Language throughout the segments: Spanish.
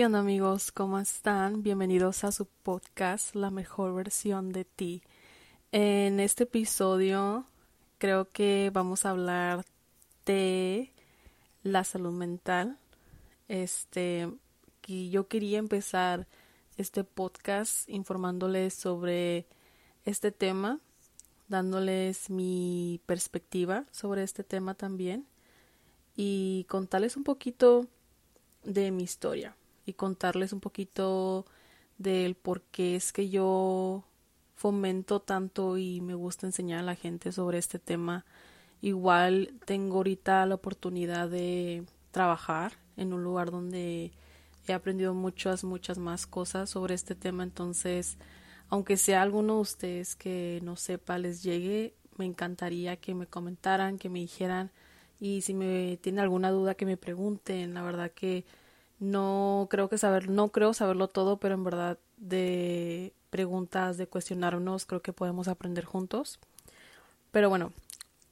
¿Qué onda amigos? ¿Cómo están? Bienvenidos a su podcast La mejor versión de ti. En este episodio creo que vamos a hablar de la salud mental. Este, y yo quería empezar este podcast informándoles sobre este tema, dándoles mi perspectiva sobre este tema también y contarles un poquito de mi historia y contarles un poquito del por qué es que yo fomento tanto y me gusta enseñar a la gente sobre este tema. Igual tengo ahorita la oportunidad de trabajar en un lugar donde he aprendido muchas, muchas más cosas sobre este tema. Entonces, aunque sea alguno de ustedes que no sepa, les llegue, me encantaría que me comentaran, que me dijeran y si me tienen alguna duda que me pregunten. La verdad que no creo que saber, no creo saberlo todo, pero en verdad de preguntas, de cuestionarnos, creo que podemos aprender juntos. Pero bueno,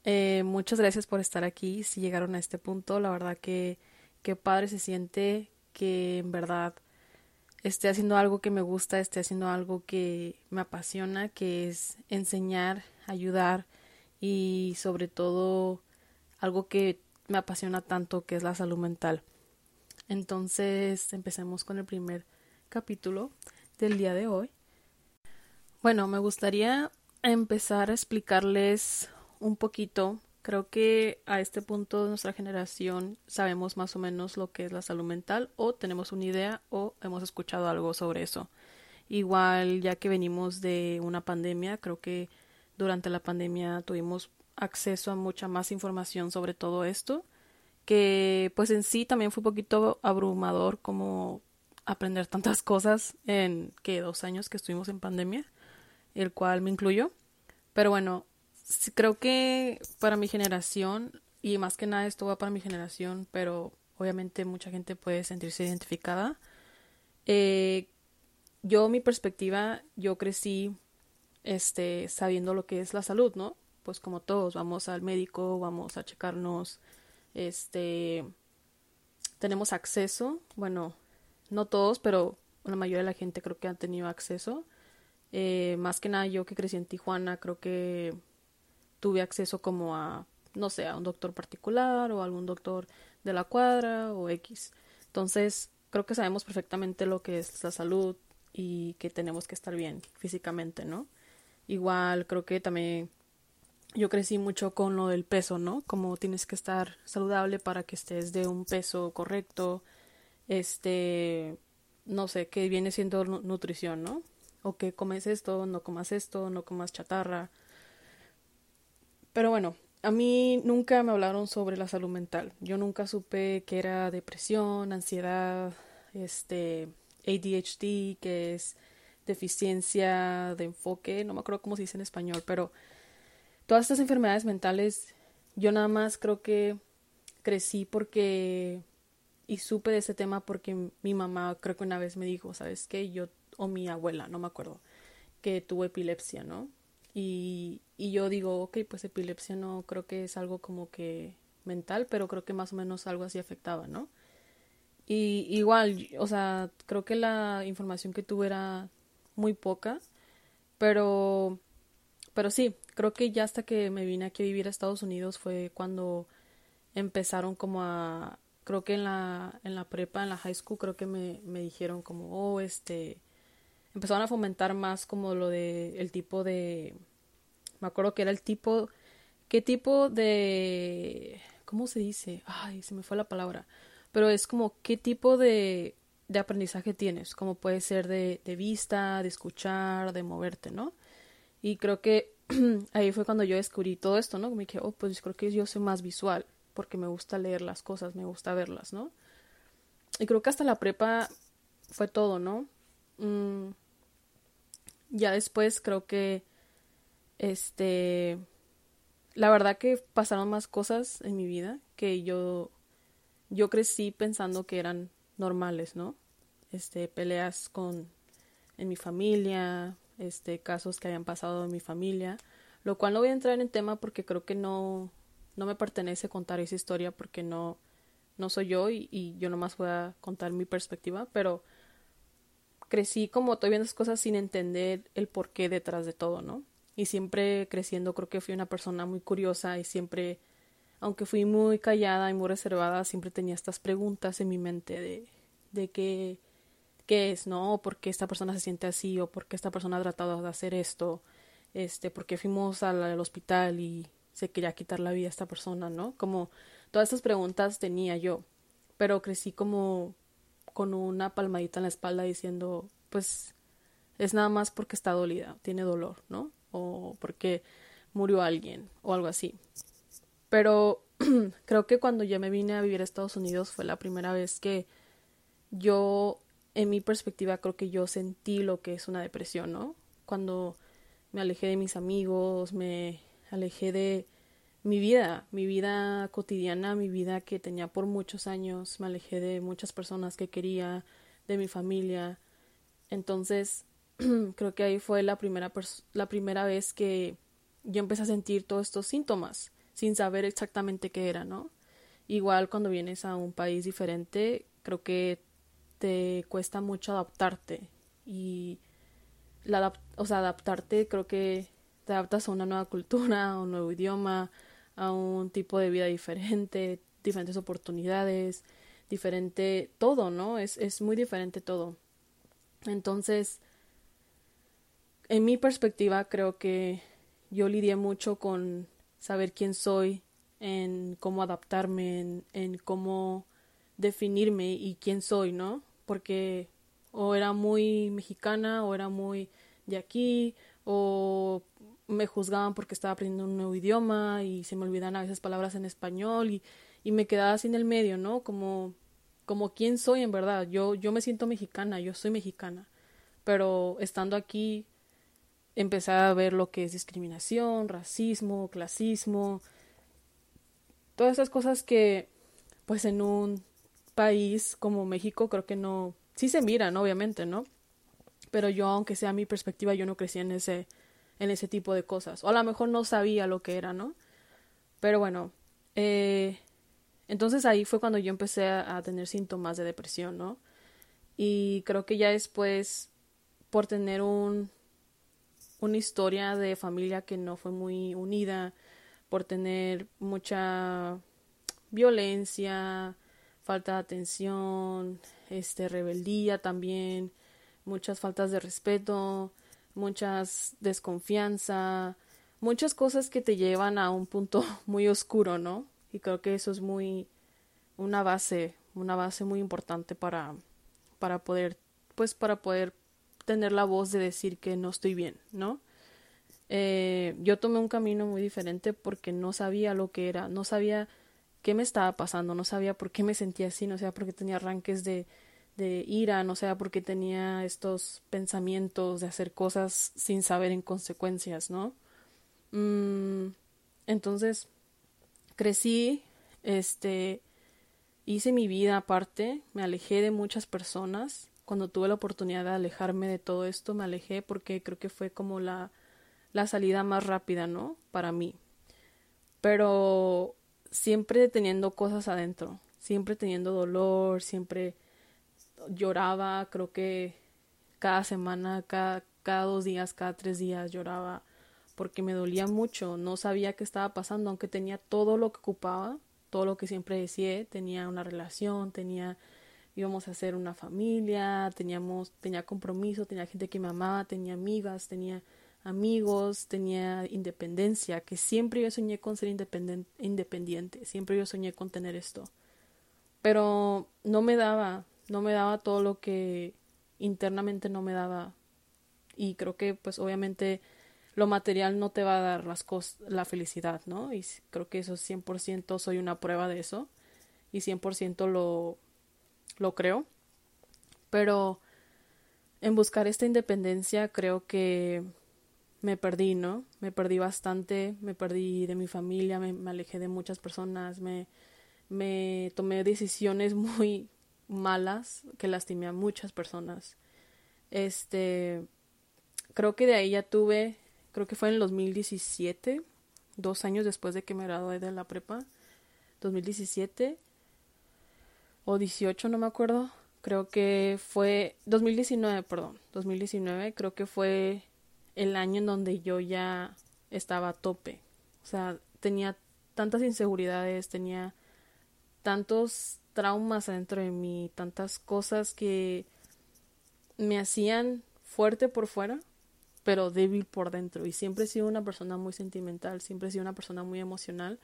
eh, muchas gracias por estar aquí. Si llegaron a este punto, la verdad que qué padre se siente que en verdad esté haciendo algo que me gusta, esté haciendo algo que me apasiona, que es enseñar, ayudar y sobre todo algo que me apasiona tanto, que es la salud mental. Entonces, empecemos con el primer capítulo del día de hoy. Bueno, me gustaría empezar a explicarles un poquito. Creo que a este punto de nuestra generación sabemos más o menos lo que es la salud mental o tenemos una idea o hemos escuchado algo sobre eso. Igual ya que venimos de una pandemia, creo que durante la pandemia tuvimos acceso a mucha más información sobre todo esto que pues en sí también fue un poquito abrumador como aprender tantas cosas en que dos años que estuvimos en pandemia, el cual me incluyo. Pero bueno, creo que para mi generación, y más que nada esto va para mi generación, pero obviamente mucha gente puede sentirse identificada. Eh, yo, mi perspectiva, yo crecí este, sabiendo lo que es la salud, ¿no? Pues como todos, vamos al médico, vamos a checarnos este, tenemos acceso, bueno, no todos, pero la mayoría de la gente creo que han tenido acceso. Eh, más que nada yo que crecí en Tijuana, creo que tuve acceso como a, no sé, a un doctor particular o algún doctor de la cuadra o X. Entonces, creo que sabemos perfectamente lo que es la salud y que tenemos que estar bien físicamente, ¿no? Igual creo que también yo crecí mucho con lo del peso, ¿no? Como tienes que estar saludable para que estés de un peso correcto, este, no sé, que viene siendo nutrición, ¿no? O que comes esto, no comas esto, no comas chatarra. Pero bueno, a mí nunca me hablaron sobre la salud mental. Yo nunca supe que era depresión, ansiedad, este, ADHD, que es deficiencia de enfoque, no me acuerdo cómo se dice en español, pero todas estas enfermedades mentales, yo nada más creo que crecí porque y supe de ese tema porque mi mamá creo que una vez me dijo, ¿sabes qué? Yo o mi abuela, no me acuerdo, que tuvo epilepsia, ¿no? Y, y yo digo, ok, pues epilepsia no creo que es algo como que mental, pero creo que más o menos algo así afectaba, ¿no? Y igual, o sea, creo que la información que tuve era muy poca, pero pero sí, creo que ya hasta que me vine aquí a vivir a Estados Unidos fue cuando empezaron como a, creo que en la, en la prepa, en la high school, creo que me, me dijeron como, oh, este, empezaron a fomentar más como lo de, el tipo de, me acuerdo que era el tipo, qué tipo de, ¿cómo se dice? Ay, se me fue la palabra, pero es como qué tipo de, de aprendizaje tienes, como puede ser de, de vista, de escuchar, de moverte, ¿no? Y creo que ahí fue cuando yo descubrí todo esto, ¿no? Me dije, oh, pues creo que yo soy más visual, porque me gusta leer las cosas, me gusta verlas, ¿no? Y creo que hasta la prepa fue todo, ¿no? Mm, ya después creo que, este, la verdad que pasaron más cosas en mi vida que yo, yo crecí pensando que eran normales, ¿no? Este, peleas con, en mi familia, este, casos que hayan pasado en mi familia, lo cual no voy a entrar en tema porque creo que no, no me pertenece contar esa historia porque no, no soy yo y, y yo nomás voy a contar mi perspectiva, pero crecí como todavía viendo cosas sin entender el porqué detrás de todo, ¿no? Y siempre creciendo creo que fui una persona muy curiosa y siempre, aunque fui muy callada y muy reservada, siempre tenía estas preguntas en mi mente de, de qué, qué es, ¿no? ¿Por qué esta persona se siente así? ¿O por qué esta persona ha tratado de hacer esto? Este, ¿por qué fuimos al, al hospital y se quería quitar la vida a esta persona, ¿no? Como todas estas preguntas tenía yo, pero crecí como con una palmadita en la espalda diciendo, pues es nada más porque está dolida, tiene dolor, ¿no? O porque murió alguien o algo así. Pero creo que cuando yo me vine a vivir a Estados Unidos fue la primera vez que yo, en mi perspectiva, creo que yo sentí lo que es una depresión, ¿no? Cuando me alejé de mis amigos, me alejé de mi vida, mi vida cotidiana, mi vida que tenía por muchos años, me alejé de muchas personas que quería, de mi familia. Entonces, creo que ahí fue la primera, la primera vez que yo empecé a sentir todos estos síntomas, sin saber exactamente qué era, ¿no? Igual cuando vienes a un país diferente, creo que te cuesta mucho adaptarte y la o sea, adaptarte creo que te adaptas a una nueva cultura, a un nuevo idioma, a un tipo de vida diferente, diferentes oportunidades, diferente todo, ¿no? Es, es muy diferente todo. Entonces, en mi perspectiva, creo que yo lidié mucho con saber quién soy, en cómo adaptarme, en, en cómo definirme y quién soy, ¿no? Porque o era muy mexicana o era muy de aquí o me juzgaban porque estaba aprendiendo un nuevo idioma y se me olvidan a veces palabras en español y, y me quedaba así en el medio, ¿no? Como, como quién soy en verdad. Yo, yo me siento mexicana, yo soy mexicana. Pero estando aquí empecé a ver lo que es discriminación, racismo, clasismo, todas esas cosas que pues en un país como México creo que no, sí se miran, obviamente, ¿no? Pero yo, aunque sea mi perspectiva, yo no crecí en ese, en ese tipo de cosas. O a lo mejor no sabía lo que era, ¿no? Pero bueno, eh, entonces ahí fue cuando yo empecé a, tener síntomas de depresión, ¿no? Y creo que ya después, por tener un, una historia de familia que no fue muy unida, por tener mucha violencia, falta de atención, este rebeldía también, muchas faltas de respeto, muchas desconfianza, muchas cosas que te llevan a un punto muy oscuro, ¿no? Y creo que eso es muy una base, una base muy importante para para poder pues para poder tener la voz de decir que no estoy bien, ¿no? Eh, yo tomé un camino muy diferente porque no sabía lo que era, no sabía qué me estaba pasando, no sabía por qué me sentía así, no sabía por qué tenía arranques de, de ira, no sea porque tenía estos pensamientos de hacer cosas sin saber en consecuencias, ¿no? Mm, entonces, crecí, este, hice mi vida aparte, me alejé de muchas personas. Cuando tuve la oportunidad de alejarme de todo esto, me alejé porque creo que fue como la, la salida más rápida, ¿no? Para mí. Pero siempre teniendo cosas adentro, siempre teniendo dolor, siempre lloraba, creo que cada semana, cada, cada dos días, cada tres días lloraba porque me dolía mucho, no sabía qué estaba pasando, aunque tenía todo lo que ocupaba, todo lo que siempre decía, tenía una relación, tenía íbamos a hacer una familia, teníamos tenía compromiso, tenía gente que me amaba, tenía amigas, tenía amigos, tenía independencia, que siempre yo soñé con ser independiente, siempre yo soñé con tener esto. Pero no me daba, no me daba todo lo que internamente no me daba y creo que pues obviamente lo material no te va a dar las la felicidad, ¿no? Y creo que eso 100% soy una prueba de eso y 100% lo lo creo. Pero en buscar esta independencia creo que me perdí, ¿no? Me perdí bastante, me perdí de mi familia, me, alejé de muchas personas, me, me tomé decisiones muy malas que lastimé a muchas personas. Este, creo que de ahí ya tuve, creo que fue en el 2017, dos años después de que me gradué de la prepa, 2017, o 18, no me acuerdo. Creo que fue 2019, perdón, 2019, creo que fue el año en donde yo ya estaba a tope. O sea, tenía tantas inseguridades, tenía tantos traumas adentro de mí, tantas cosas que me hacían fuerte por fuera, pero débil por dentro. Y siempre he sido una persona muy sentimental, siempre he sido una persona muy emocional.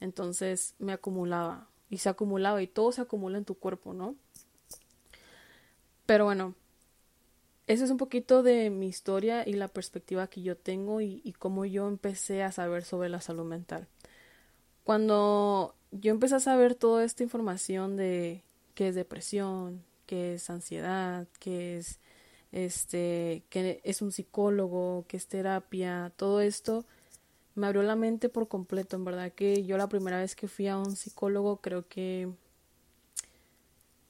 Entonces me acumulaba y se acumulaba y todo se acumula en tu cuerpo, ¿no? Pero bueno, ese es un poquito de mi historia y la perspectiva que yo tengo y, y cómo yo empecé a saber sobre la salud mental. Cuando yo empecé a saber toda esta información de qué es depresión, qué es ansiedad, qué es este, que es un psicólogo, qué es terapia, todo esto me abrió la mente por completo, en verdad que yo la primera vez que fui a un psicólogo creo que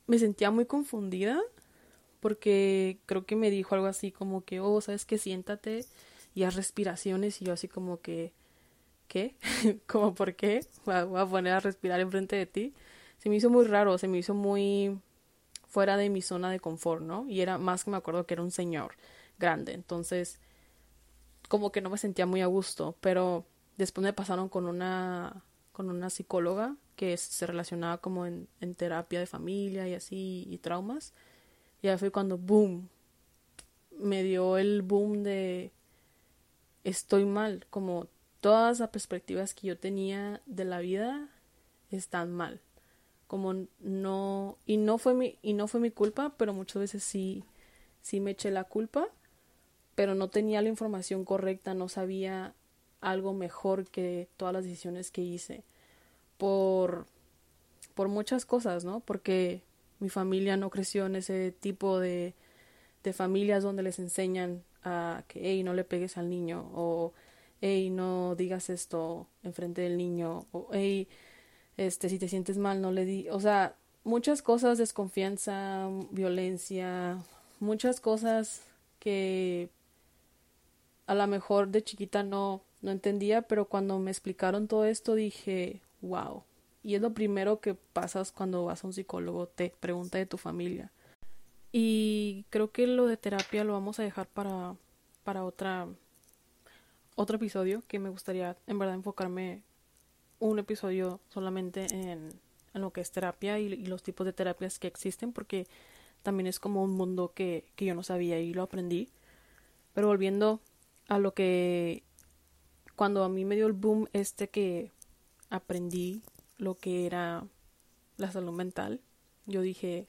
me sentía muy confundida porque creo que me dijo algo así como que, oh, sabes que siéntate y haz respiraciones y yo así como que, ¿qué? como por qué? Voy a, poner a respirar enfrente de ti. Se me hizo muy raro, se me hizo muy fuera de mi zona de confort, ¿no? Y era más que me acuerdo que era un señor grande, entonces como que no me sentía muy a gusto, pero después me pasaron con una con una psicóloga que se relacionaba como en, en terapia de familia y así y traumas y ahí fue cuando, boom, me dio el boom de estoy mal, como todas las perspectivas que yo tenía de la vida están mal. Como no y no fue mi y no fue mi culpa, pero muchas veces sí sí me eché la culpa, pero no tenía la información correcta, no sabía algo mejor que todas las decisiones que hice por por muchas cosas, ¿no? Porque mi familia no creció en ese tipo de, de familias donde les enseñan a que, hey, no le pegues al niño, o hey, no digas esto enfrente del niño, o hey, este, si te sientes mal, no le di, o sea, muchas cosas, desconfianza, violencia, muchas cosas que a lo mejor de chiquita no, no entendía, pero cuando me explicaron todo esto dije, wow, y es lo primero que pasas cuando vas a un psicólogo, te pregunta de tu familia. Y creo que lo de terapia lo vamos a dejar para, para otra, otro episodio que me gustaría en verdad enfocarme un episodio solamente en, en lo que es terapia y, los tipos de terapias que existen porque también es como un mundo que, que yo no sabía y lo aprendí. Pero volviendo a lo que cuando a mí me dio el boom este que aprendí lo que era la salud mental, yo dije,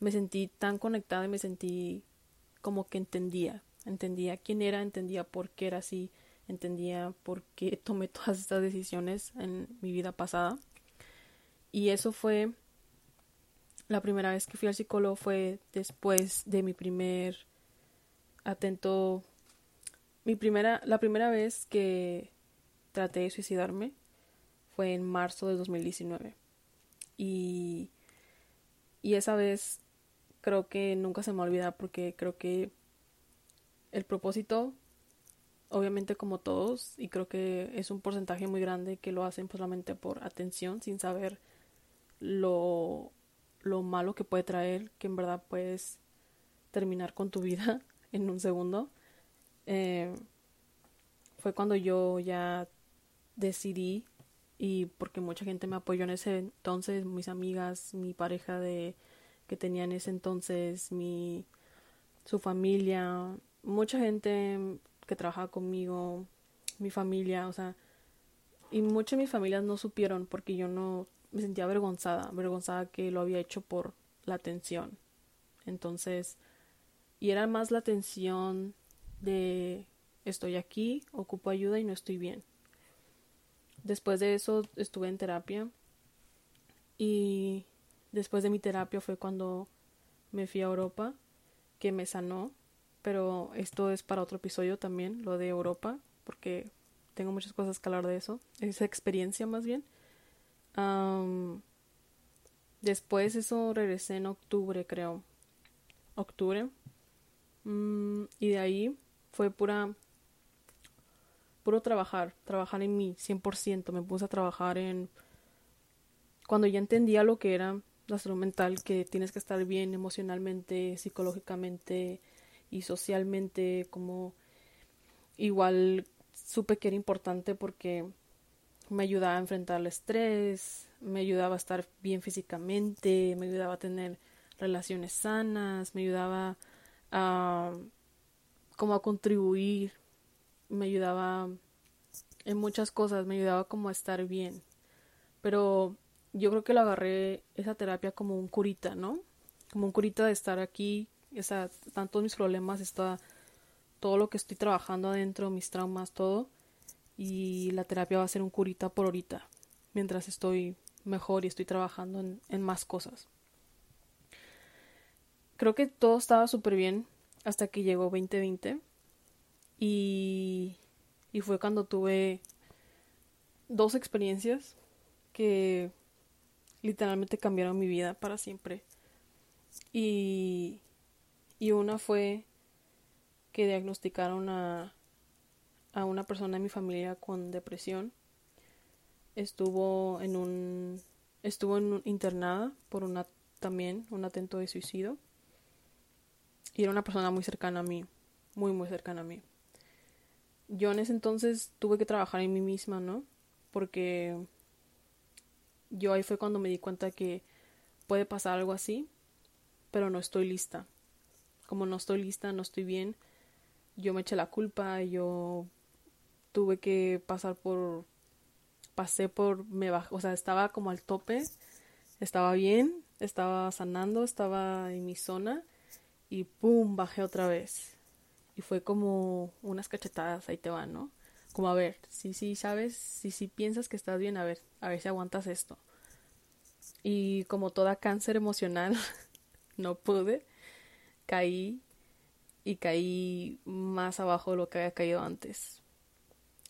me sentí tan conectada y me sentí como que entendía, entendía quién era, entendía por qué era así, entendía por qué tomé todas estas decisiones en mi vida pasada. Y eso fue la primera vez que fui al psicólogo fue después de mi primer atento mi primera la primera vez que traté de suicidarme fue en marzo de 2019. Y, y esa vez creo que nunca se me olvida porque creo que el propósito, obviamente como todos, y creo que es un porcentaje muy grande que lo hacen solamente por atención, sin saber lo, lo malo que puede traer, que en verdad puedes terminar con tu vida en un segundo. Eh, fue cuando yo ya decidí y porque mucha gente me apoyó en ese entonces, mis amigas, mi pareja de que tenía en ese entonces, mi su familia, mucha gente que trabajaba conmigo, mi familia, o sea, y muchas de mis familias no supieron porque yo no me sentía avergonzada, avergonzada que lo había hecho por la atención. Entonces, y era más la atención de estoy aquí, ocupo ayuda y no estoy bien. Después de eso estuve en terapia y después de mi terapia fue cuando me fui a Europa, que me sanó, pero esto es para otro episodio también, lo de Europa, porque tengo muchas cosas que hablar de eso, esa experiencia más bien. después eso regresé en octubre, creo. Octubre. Mm, y de ahí fue pura puro trabajar, trabajar en mí, 100%. Me puse a trabajar en... Cuando ya entendía lo que era la salud mental, que tienes que estar bien emocionalmente, psicológicamente y socialmente, como igual supe que era importante porque me ayudaba a enfrentar el estrés, me ayudaba a estar bien físicamente, me ayudaba a tener relaciones sanas, me ayudaba a como a contribuir, me ayudaba en muchas cosas, me ayudaba como a estar bien. Pero yo creo que lo agarré esa terapia como un curita, ¿no? Como un curita de estar aquí, esa, tantos mis problemas, está todo lo que estoy trabajando adentro, mis traumas, todo. Y la terapia va a ser un curita por ahorita, mientras estoy mejor y estoy trabajando en, en más cosas. Creo que todo estaba súper bien hasta que llegó 2020 y, y fue cuando tuve dos experiencias que literalmente cambiaron mi vida para siempre. Y, y una fue que diagnosticaron a, a una persona en mi familia con depresión. Estuvo en un estuvo en internada por una también un atento de suicidio y era una persona muy cercana a mí, muy, muy cercana a mí. Yo en ese entonces tuve que trabajar en mí misma, ¿no? Porque yo ahí fue cuando me di cuenta que puede pasar algo así, pero no estoy lista. Como no estoy lista, no estoy bien, yo me eché la culpa, yo tuve que pasar por pasé por me bajé, o sea, estaba como al tope, estaba bien, estaba sanando, estaba en mi zona y ¡pum! bajé otra vez. Y fue como unas cachetadas, ahí te van, ¿no? Como a ver, si sí, sabes, si sí, piensas que estás bien, a ver, a ver si aguantas esto. Y como toda cáncer emocional, no pude, caí y caí más abajo de lo que había caído antes.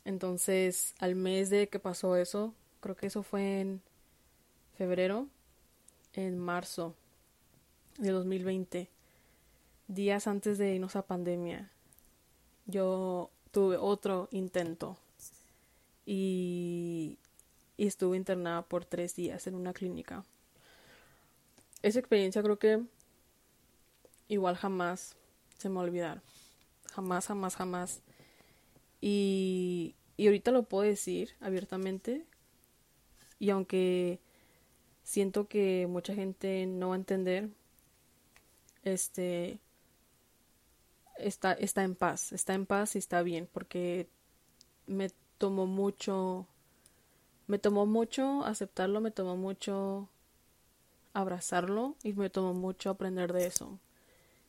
Entonces, al mes de que pasó eso, creo que eso fue en febrero, en marzo de 2020, días antes de irnos a pandemia, yo tuve otro intento y, estuve internada por tres días en una clínica. Esa experiencia creo que igual jamás se me va a olvidar. Jamás, jamás, jamás. Y, y ahorita lo puedo decir abiertamente. Y aunque siento que mucha gente no va a entender, este, está, está en paz, está en paz y está bien, porque me tomó mucho, me tomó mucho aceptarlo, me tomó mucho abrazarlo y me tomó mucho aprender de eso.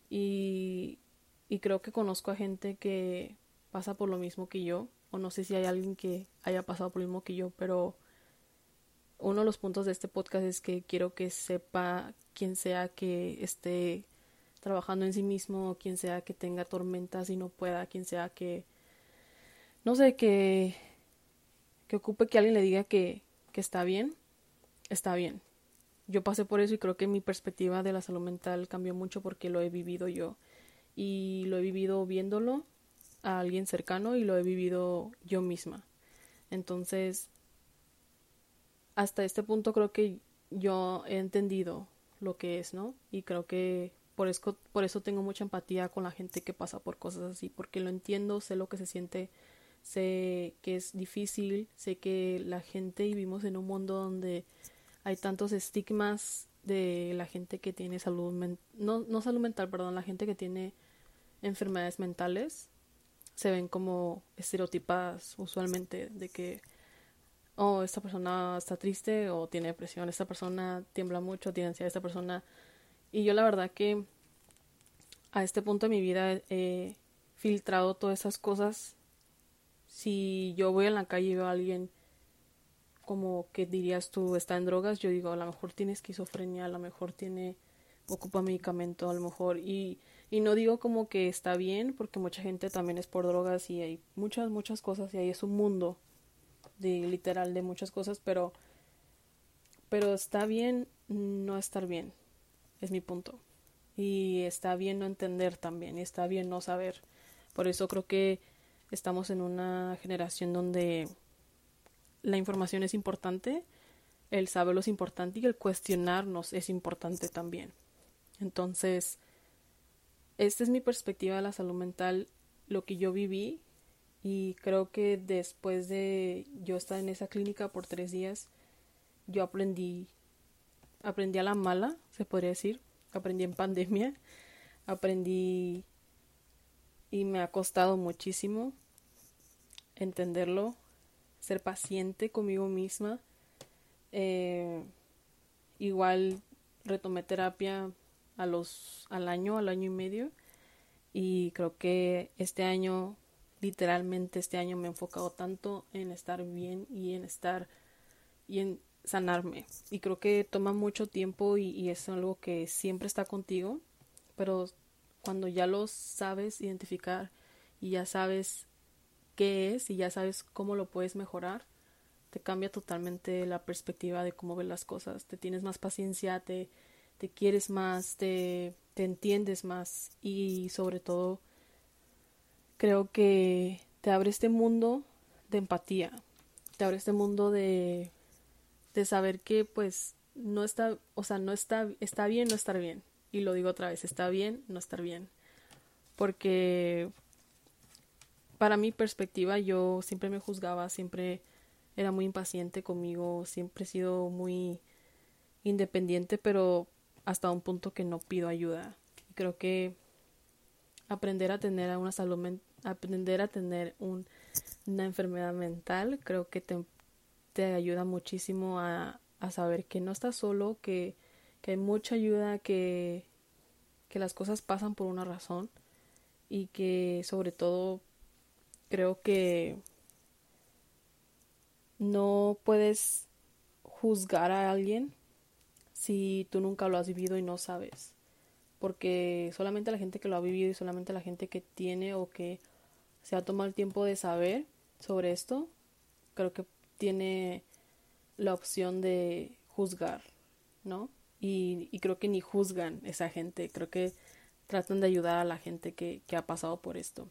Y, y creo que conozco a gente que pasa por lo mismo que yo, o no sé si hay alguien que haya pasado por lo mismo que yo, pero uno de los puntos de este podcast es que quiero que sepa quien sea que esté trabajando en sí mismo, quien sea que tenga tormentas y no pueda, quien sea que, no sé, que, que ocupe que alguien le diga que, que está bien, está bien. Yo pasé por eso y creo que mi perspectiva de la salud mental cambió mucho porque lo he vivido yo. Y lo he vivido viéndolo a alguien cercano y lo he vivido yo misma. Entonces, hasta este punto creo que yo he entendido lo que es, ¿no? Y creo que por eso, por eso tengo mucha empatía con la gente que pasa por cosas así, porque lo entiendo, sé lo que se siente, sé que es difícil, sé que la gente vivimos en un mundo donde hay tantos estigmas de la gente que tiene salud mental, no, no salud mental, perdón, la gente que tiene enfermedades mentales se ven como estereotipadas usualmente de que oh, esta persona está triste o tiene depresión, esta persona tiembla mucho, tiene ansiedad, esta persona y yo la verdad que a este punto de mi vida he filtrado todas esas cosas. Si yo voy en la calle y veo a alguien como que dirías tú está en drogas, yo digo a lo mejor tiene esquizofrenia, a lo mejor tiene ocupa medicamento, a lo mejor y y no digo como que está bien porque mucha gente también es por drogas y hay muchas muchas cosas y ahí es un mundo de literal de muchas cosas, pero pero está bien no estar bien es mi punto. Y está bien no entender también, y está bien no saber. Por eso creo que estamos en una generación donde la información es importante, el saberlo es importante y el cuestionarnos es importante también. Entonces, esta es mi perspectiva de la salud mental, lo que yo viví y creo que después de yo estar en esa clínica por tres días, yo aprendí, aprendí a la mala, se podría decir, aprendí en pandemia, aprendí y me ha costado muchísimo entenderlo, ser paciente conmigo misma. Eh, igual retomé terapia a los al año, al año y medio. Y creo que este año literalmente este año me he enfocado tanto en estar bien y en estar y en sanarme y creo que toma mucho tiempo y, es algo que siempre está contigo pero cuando ya lo sabes identificar y ya sabes qué es y ya sabes cómo lo puedes mejorar, te cambia totalmente la perspectiva de cómo ves las cosas. Te tienes más paciencia, te, te quieres más, te, te entiendes más y sobre todo creo que te abre este mundo de empatía, te abre este mundo de, de saber que pues no está, o sea, no está, está bien no estar bien. Y lo digo otra vez, está bien no estar bien. Porque para mi perspectiva yo siempre me juzgaba, siempre era muy impaciente conmigo, siempre he sido muy independiente, pero hasta un punto que no pido ayuda. Y creo que aprender a tener una salud aprender a tener una enfermedad mental, creo que te, te ayuda muchísimo a, a, saber que no estás solo, que, que hay mucha ayuda, que, que las cosas pasan por una razón y que sobre todo creo que no puedes juzgar a alguien si tú nunca lo has vivido y no sabes. Porque solamente la gente que lo ha vivido y solamente la gente que tiene o que se ha tomado el tiempo de saber sobre esto, creo que tiene la opción de juzgar, ¿no? Y, creo que ni juzgan esa gente, creo que tratan de ayudar a la gente que, ha pasado por esto.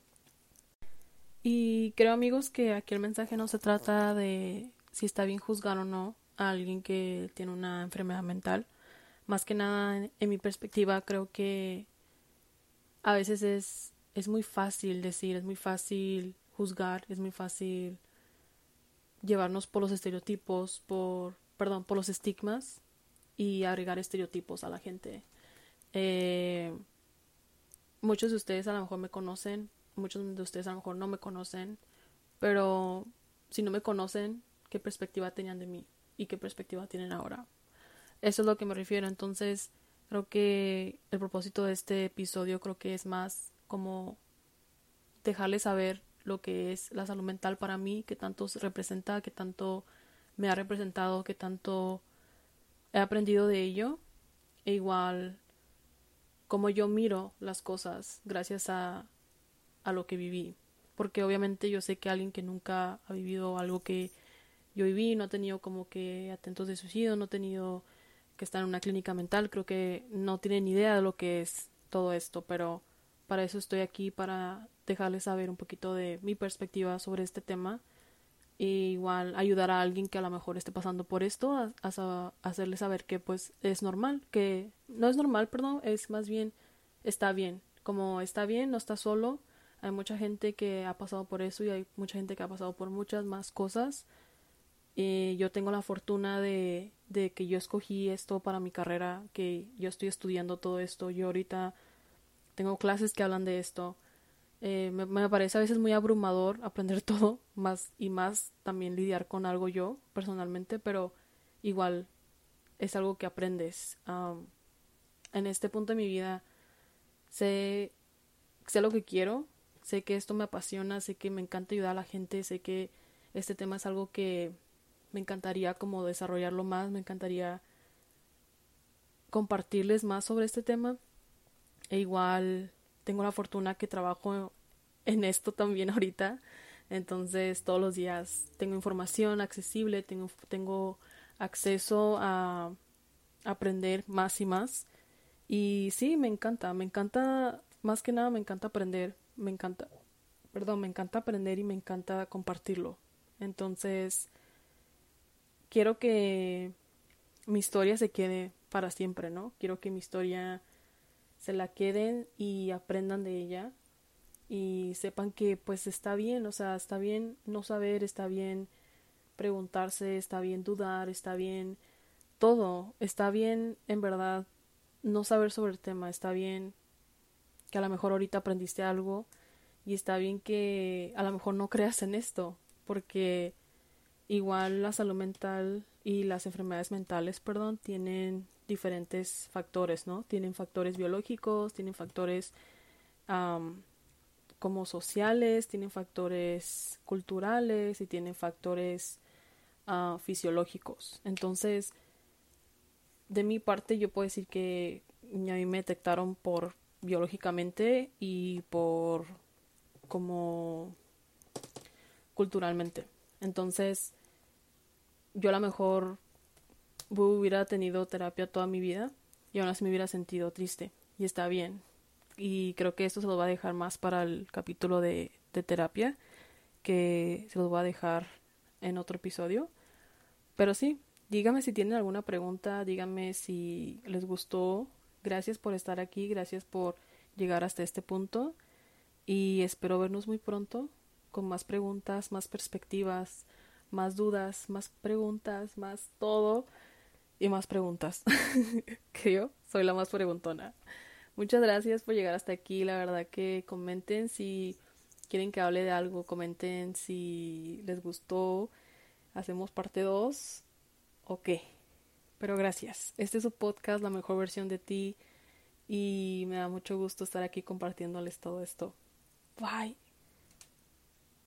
Y creo amigos que aquí el mensaje no se trata de si está bien juzgar o no a alguien que tiene una enfermedad mental. Más que nada, en, mi perspectiva, creo que a veces es, es muy fácil decir, es muy fácil juzgar, es muy fácil llevarnos por los estereotipos, por, perdón, por los estigmas y agregar estereotipos a la gente. Eh, muchos de ustedes a lo mejor me conocen muchos de ustedes a lo mejor no me conocen, pero si no me conocen, ¿qué perspectiva tenían de mí? ¿Y qué perspectiva tienen ahora? Eso es lo que me refiero. Entonces, creo que el propósito de este episodio creo que es más como dejarles saber lo que es la salud mental para mí, que tanto se representa, que tanto me ha representado, que tanto he aprendido de ello, e igual como yo miro las cosas gracias a a lo que viví. Porque obviamente yo sé que alguien que nunca ha vivido algo que yo viví, no ha tenido como que atentos de suicidio, no ha tenido que estar en una clínica mental, creo que no tiene ni idea de lo que es todo esto, pero para eso estoy aquí, para dejarles saber un poquito de mi perspectiva sobre este tema e igual ayudar a alguien que a lo mejor esté pasando por esto a, a, hacerle saber que pues es normal, que no es normal, perdón, es más bien está bien, como está bien, no está solo, hay mucha gente que ha pasado por eso y hay mucha gente que ha pasado por muchas más cosas. Y yo tengo la fortuna de, de que yo escogí esto para mi carrera, que yo estoy estudiando todo esto. Yo ahorita tengo clases que hablan de esto. Eh, me, parece a veces muy abrumador aprender todo, más y más también lidiar con algo yo personalmente, pero igual es algo que aprendes. Um, en este punto de mi vida sé, sé lo que quiero, sé que esto me apasiona, sé que me encanta ayudar a la gente, sé que este tema es algo que me encantaría como desarrollarlo más, me encantaría compartirles más sobre este tema. E igual tengo la fortuna que trabajo en esto también ahorita. Entonces todos los días tengo información accesible, tengo, tengo acceso a aprender más y más. Y sí, me encanta, me encanta, más que nada me encanta aprender me encanta, perdón, me encanta aprender y me encanta compartirlo. Entonces, quiero que mi historia se quede para siempre, ¿no? Quiero que mi historia se la queden y aprendan de ella y sepan que pues está bien, o sea, está bien no saber, está bien preguntarse, está bien dudar, está bien todo, está bien en verdad no saber sobre el tema, está bien que a lo mejor ahorita aprendiste algo y está bien que a lo mejor no creas en esto, porque igual la salud mental y las enfermedades mentales, perdón, tienen diferentes factores, ¿no? Tienen factores biológicos, tienen factores como sociales, tienen factores culturales y tienen factores ah, fisiológicos. Entonces, de mi parte, yo puedo decir que a mí me detectaron por biológicamente y por como culturalmente. Entonces, yo a lo mejor hubiera tenido terapia toda mi vida y aún así me hubiera sentido triste. Y está bien. Y creo que esto se lo va a dejar más para el capítulo de, de terapia, que se los va a dejar en otro episodio. Pero sí, dígame si tienen alguna pregunta, díganme si les gustó. Gracias por estar aquí, gracias por llegar hasta este punto y espero vernos muy pronto con más preguntas, más perspectivas, más dudas, más preguntas, más todo y más preguntas. yo soy la más preguntona. Muchas gracias por llegar hasta aquí. La verdad que comenten si quieren que hable de algo, comenten si les gustó. Hacemos parte 2 o qué. Pero gracias. Este es su podcast, la mejor versión de ti. Y me da mucho gusto estar aquí compartiéndoles todo esto. Bye.